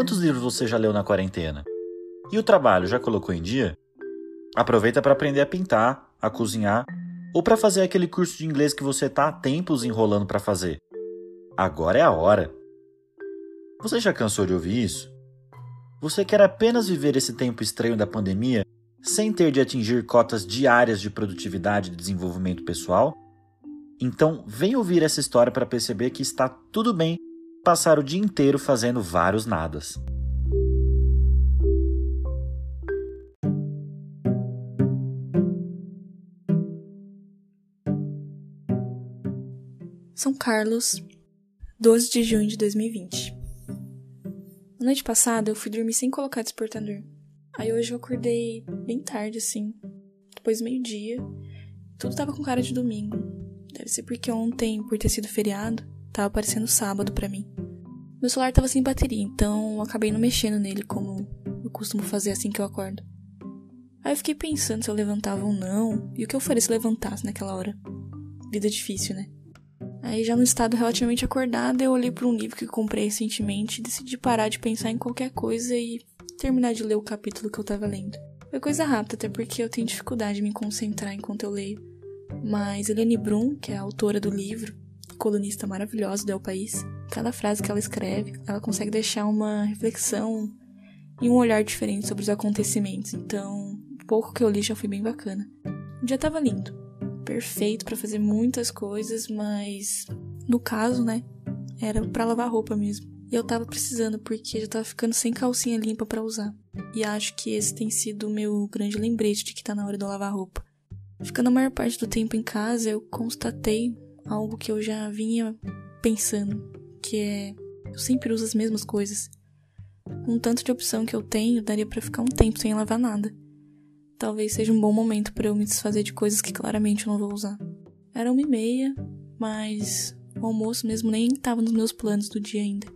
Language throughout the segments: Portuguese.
quantos livros você já leu na quarentena? E o trabalho, já colocou em dia? Aproveita para aprender a pintar, a cozinhar ou para fazer aquele curso de inglês que você está há tempos enrolando para fazer. Agora é a hora. Você já cansou de ouvir isso? Você quer apenas viver esse tempo estranho da pandemia sem ter de atingir cotas diárias de produtividade e desenvolvimento pessoal? Então, vem ouvir essa história para perceber que está tudo bem passar o dia inteiro fazendo vários nadas. São Carlos, 12 de junho de 2020. Na noite passada eu fui dormir sem colocar despertador. Aí hoje eu acordei bem tarde, assim, depois meio-dia. Tudo tava com cara de domingo. Deve ser porque ontem, por ter sido feriado, tava parecendo sábado para mim. Meu celular tava sem bateria, então eu acabei não mexendo nele como eu costumo fazer assim que eu acordo. Aí eu fiquei pensando se eu levantava ou não, e o que eu faria se levantasse naquela hora. Vida difícil, né? Aí, já no estado relativamente acordado, eu olhei para um livro que comprei recentemente e decidi parar de pensar em qualquer coisa e terminar de ler o capítulo que eu tava lendo. Foi coisa rápida, até porque eu tenho dificuldade de me concentrar enquanto eu leio. Mas Helene Brum, que é a autora do livro, colunista maravilhosa do El País, cada frase que ela escreve, ela consegue deixar uma reflexão e um olhar diferente sobre os acontecimentos. Então, pouco que eu li já foi bem bacana. O dia tava lindo perfeito para fazer muitas coisas, mas no caso, né, era para lavar roupa mesmo. E eu tava precisando porque já tava ficando sem calcinha limpa para usar. E acho que esse tem sido o meu grande lembrete de que tá na hora de eu lavar roupa. Ficando a maior parte do tempo em casa, eu constatei algo que eu já vinha pensando, que é eu sempre uso as mesmas coisas. Com o tanto de opção que eu tenho, daria para ficar um tempo sem lavar nada talvez seja um bom momento para eu me desfazer de coisas que claramente eu não vou usar. Era uma e meia, mas o almoço mesmo nem estava nos meus planos do dia ainda.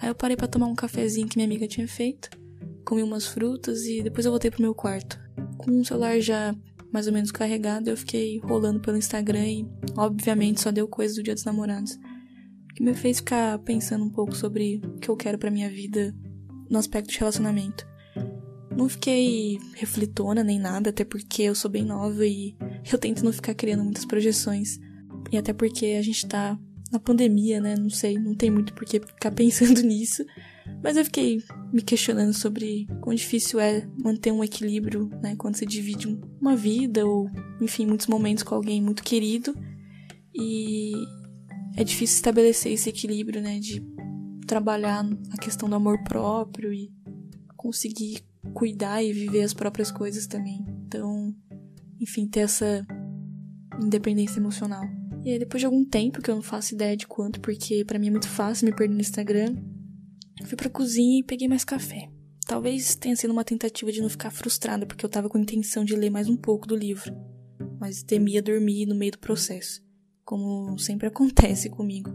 Aí eu parei para tomar um cafezinho que minha amiga tinha feito, comi umas frutas e depois eu voltei pro meu quarto. Com o celular já mais ou menos carregado, eu fiquei rolando pelo Instagram e, obviamente, só deu coisa do Dia dos Namorados. Que me fez ficar pensando um pouco sobre o que eu quero para minha vida no aspecto de relacionamento. Não fiquei refletona nem nada, até porque eu sou bem nova e eu tento não ficar criando muitas projeções. E até porque a gente tá na pandemia, né? Não sei, não tem muito por que ficar pensando nisso. Mas eu fiquei me questionando sobre quão difícil é manter um equilíbrio, né? Quando você divide uma vida ou, enfim, muitos momentos com alguém muito querido. E é difícil estabelecer esse equilíbrio, né? De trabalhar a questão do amor próprio e conseguir cuidar e viver as próprias coisas também. Então, enfim, ter essa independência emocional. E aí, depois de algum tempo, que eu não faço ideia de quanto, porque para mim é muito fácil me perder no Instagram, fui pra cozinha e peguei mais café. Talvez tenha sido uma tentativa de não ficar frustrada, porque eu tava com a intenção de ler mais um pouco do livro, mas temia dormir no meio do processo, como sempre acontece comigo.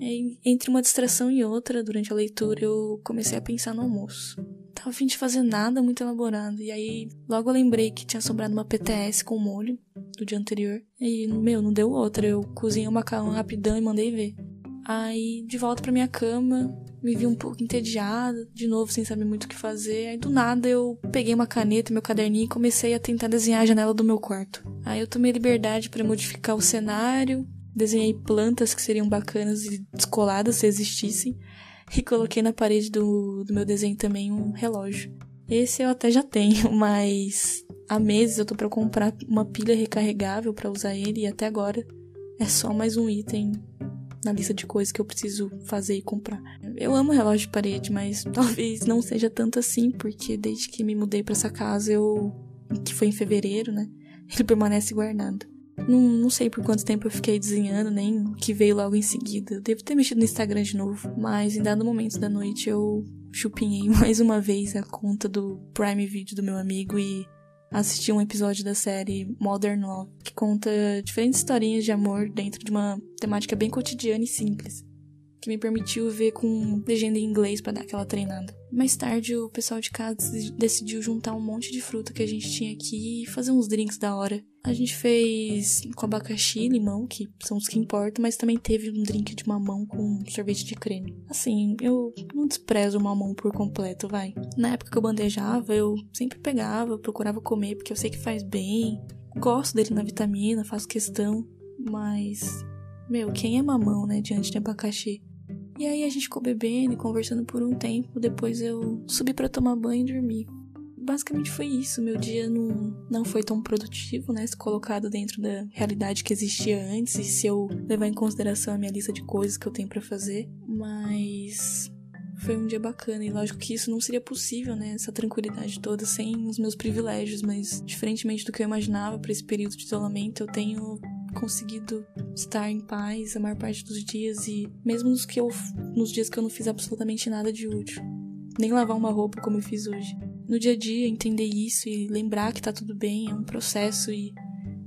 E, entre uma distração e outra, durante a leitura, eu comecei a pensar no almoço tava a fim de fazer nada muito elaborado. E aí, logo eu lembrei que tinha sobrado uma PTS com molho do dia anterior. E, meu, não deu outra. Eu cozinhei o macarrão rapidão e mandei ver. Aí, de volta pra minha cama, me vi um pouco entediada, de novo, sem saber muito o que fazer. Aí, do nada, eu peguei uma caneta, meu caderninho e comecei a tentar desenhar a janela do meu quarto. Aí, eu tomei liberdade para modificar o cenário, desenhei plantas que seriam bacanas e descoladas se existissem e coloquei na parede do, do meu desenho também um relógio. Esse eu até já tenho, mas há meses eu tô para comprar uma pilha recarregável para usar ele e até agora é só mais um item na lista de coisas que eu preciso fazer e comprar. Eu amo relógio de parede, mas talvez não seja tanto assim, porque desde que me mudei para essa casa, eu que foi em fevereiro, né? Ele permanece guardado. Não, não sei por quanto tempo eu fiquei desenhando, nem que veio logo em seguida. Eu devo ter mexido no Instagram de novo. Mas em dado momento da noite eu chupinhei mais uma vez a conta do Prime Video do meu amigo e assisti um episódio da série Modern Love, que conta diferentes historinhas de amor dentro de uma temática bem cotidiana e simples, que me permitiu ver com legenda em inglês para dar aquela treinada. Mais tarde, o pessoal de casa decidiu juntar um monte de fruta que a gente tinha aqui e fazer uns drinks da hora. A gente fez com abacaxi e limão, que são os que importam, mas também teve um drink de mamão com sorvete de creme. Assim, eu não desprezo o mamão por completo, vai. Na época que eu bandejava, eu sempre pegava, procurava comer, porque eu sei que faz bem. Gosto dele na vitamina, faço questão, mas. Meu, quem é mamão, né, diante de abacaxi? E aí a gente ficou bebendo e conversando por um tempo, depois eu subi para tomar banho e dormir basicamente foi isso. Meu dia não, não foi tão produtivo, né? Se colocado dentro da realidade que existia antes e se eu levar em consideração a minha lista de coisas que eu tenho para fazer. Mas foi um dia bacana e lógico que isso não seria possível, né? Essa tranquilidade toda sem os meus privilégios, mas diferentemente do que eu imaginava para esse período de isolamento, eu tenho conseguido estar em paz a maior parte dos dias e mesmo nos que eu nos dias que eu não fiz absolutamente nada de útil, nem lavar uma roupa como eu fiz hoje no dia a dia entender isso e lembrar que tá tudo bem é um processo e,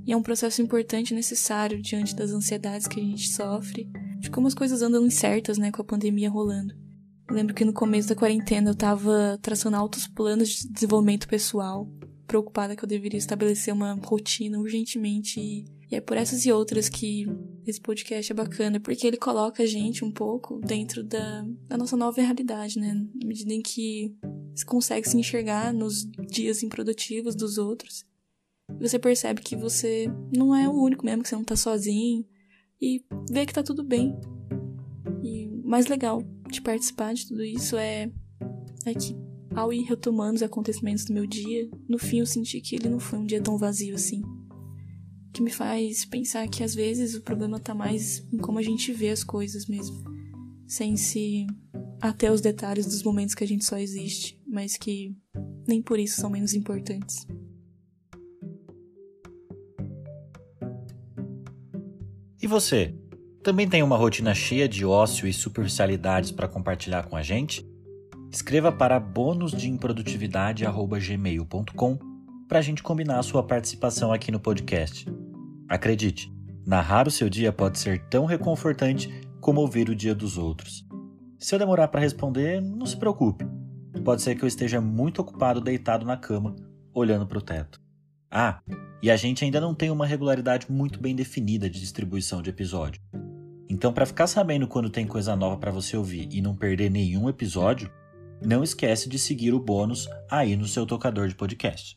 e é um processo importante e necessário diante das ansiedades que a gente sofre, de como as coisas andam incertas, né, com a pandemia rolando. Eu lembro que no começo da quarentena eu tava traçando altos planos de desenvolvimento pessoal, preocupada que eu deveria estabelecer uma rotina urgentemente e, e é por essas e outras que esse podcast é bacana, porque ele coloca a gente um pouco dentro da, da nossa nova realidade, né? Na medida em que você consegue se enxergar nos dias improdutivos dos outros. Você percebe que você não é o único mesmo, que você não tá sozinho. E vê que tá tudo bem. E o mais legal de participar de tudo isso é, é que, ao ir retomando os acontecimentos do meu dia, no fim eu senti que ele não foi um dia tão vazio assim. Que me faz pensar que às vezes o problema tá mais em como a gente vê as coisas mesmo. Sem se até os detalhes dos momentos que a gente só existe, mas que nem por isso são menos importantes. E você? Também tem uma rotina cheia de ócio e superficialidades para compartilhar com a gente? Escreva para bônusdeimprodutividade@gmail.com para a gente combinar a sua participação aqui no podcast. Acredite, narrar o seu dia pode ser tão reconfortante como ouvir o dia dos outros. Se eu demorar para responder, não se preocupe. Pode ser que eu esteja muito ocupado deitado na cama, olhando para o teto. Ah, e a gente ainda não tem uma regularidade muito bem definida de distribuição de episódio. Então, para ficar sabendo quando tem coisa nova para você ouvir e não perder nenhum episódio, não esquece de seguir o bônus aí no seu tocador de podcast.